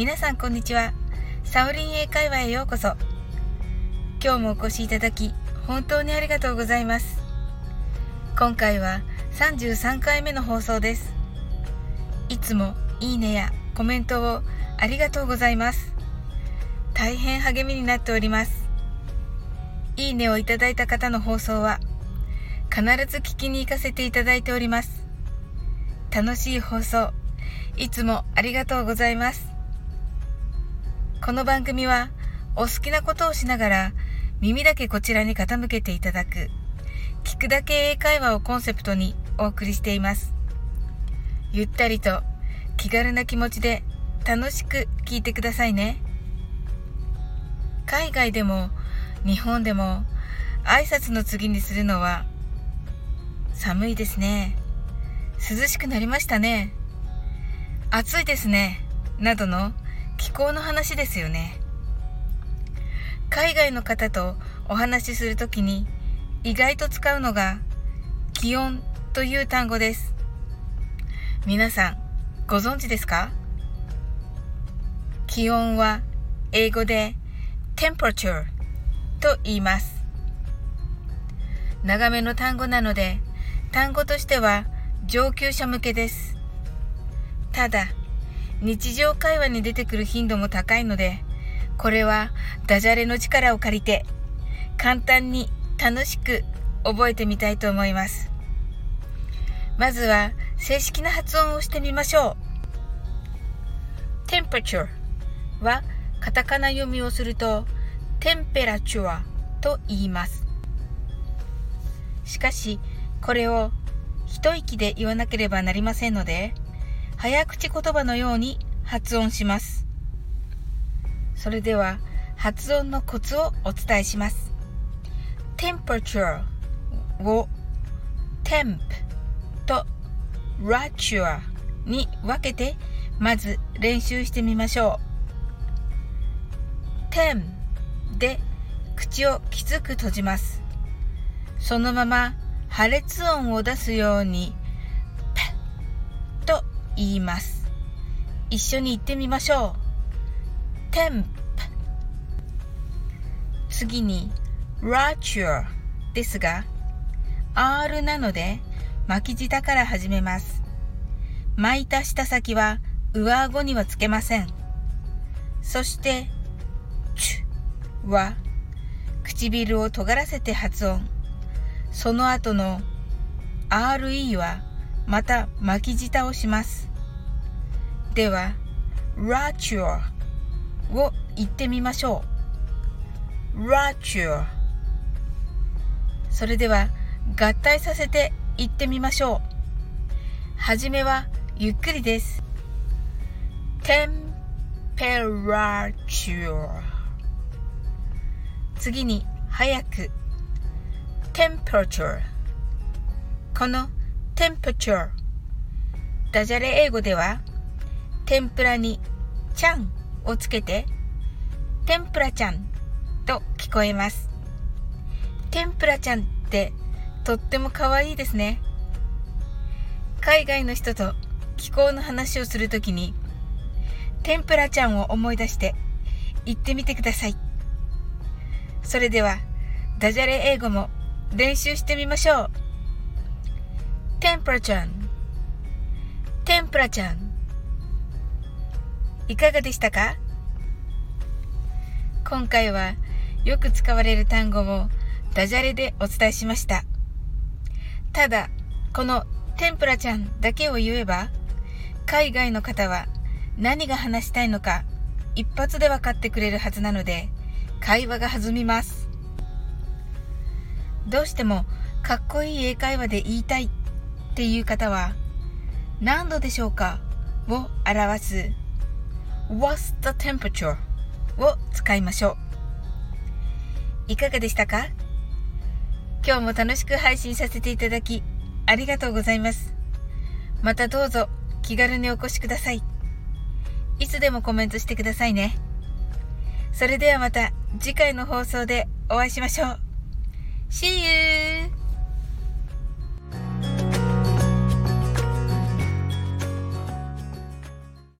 皆さんこんにちは。サオリン英会話へようこそ。今日もお越しいただき、本当にありがとうございます。今回は33回目の放送です。いつもいいねやコメントをありがとうございます。大変励みになっております。いいねをいただいた方の放送は必ず聞きに行かせていただいております。楽しい放送、いつもありがとうございます。この番組はお好きなことをしながら耳だけこちらに傾けていただく聞くだけ英会話をコンセプトにお送りしています。ゆったりと気軽な気持ちで楽しく聞いてくださいね。海外でも日本でも挨拶の次にするのは寒いですね。涼しくなりましたね。暑いですね。などの気候の話ですよね。海外の方とお話しするときに意外と使うのが気温という単語です。皆さんご存知ですか？気温は英語で temperature と言います。長めの単語なので単語としては上級者向けです。ただ、日常会話に出てくる頻度も高いので、これはダジャレの力を借りて、簡単に楽しく覚えてみたいと思います。まずは正式な発音をしてみましょう。temperature はカタカナ読みをすると、テンペラチュアと言います。しかし、これを一息で言わなければなりませんので、早口言葉のように発音します。それでは、発音のコツをお伝えします。temperature を temp と rature に分けて、まず練習してみましょう。tem で口をきつく閉じます。そのまま破裂音を出すように、言います。一緒に言ってみましょう。テンプ。次に、ラチュアですが、R なので巻き舌から始めます。巻いた舌先は上顎にはつけません。そして、チュは唇を尖らせて発音。その後の RE はまた巻き舌をします。では、rature を言ってみましょう。rature それでは合体させて言ってみましょう。はじめはゆっくりです。temperature 次に早く temperature この temperature ダジャレ英語では天ぷらにちゃんをつけて天ぷらちゃんと聞こえます天ぷらちゃんってとっても可愛いいですね海外の人と気候の話をするときに天ぷらちゃんを思い出して言ってみてくださいそれではダジャレ英語も練習してみましょう。テンプラちゃん。テンプラちゃん。いかがでしたか？今回はよく使われる単語をダジャレでお伝えしました。ただ、このテンプラちゃんだけを言えば、海外の方は何が話したいのか一発で分かってくれるはずなので、会話が弾みます。どうしてもかっこいい英会話で言いたいっていう方は何度でしょうか？を表す What's the temperature? を使いましょう。いかがでしたか？今日も楽しく配信させていただきありがとうございます。またどうぞ気軽にお越しください。いつでもコメントしてくださいね。それではまた次回の放送でお会いしましょう。See you!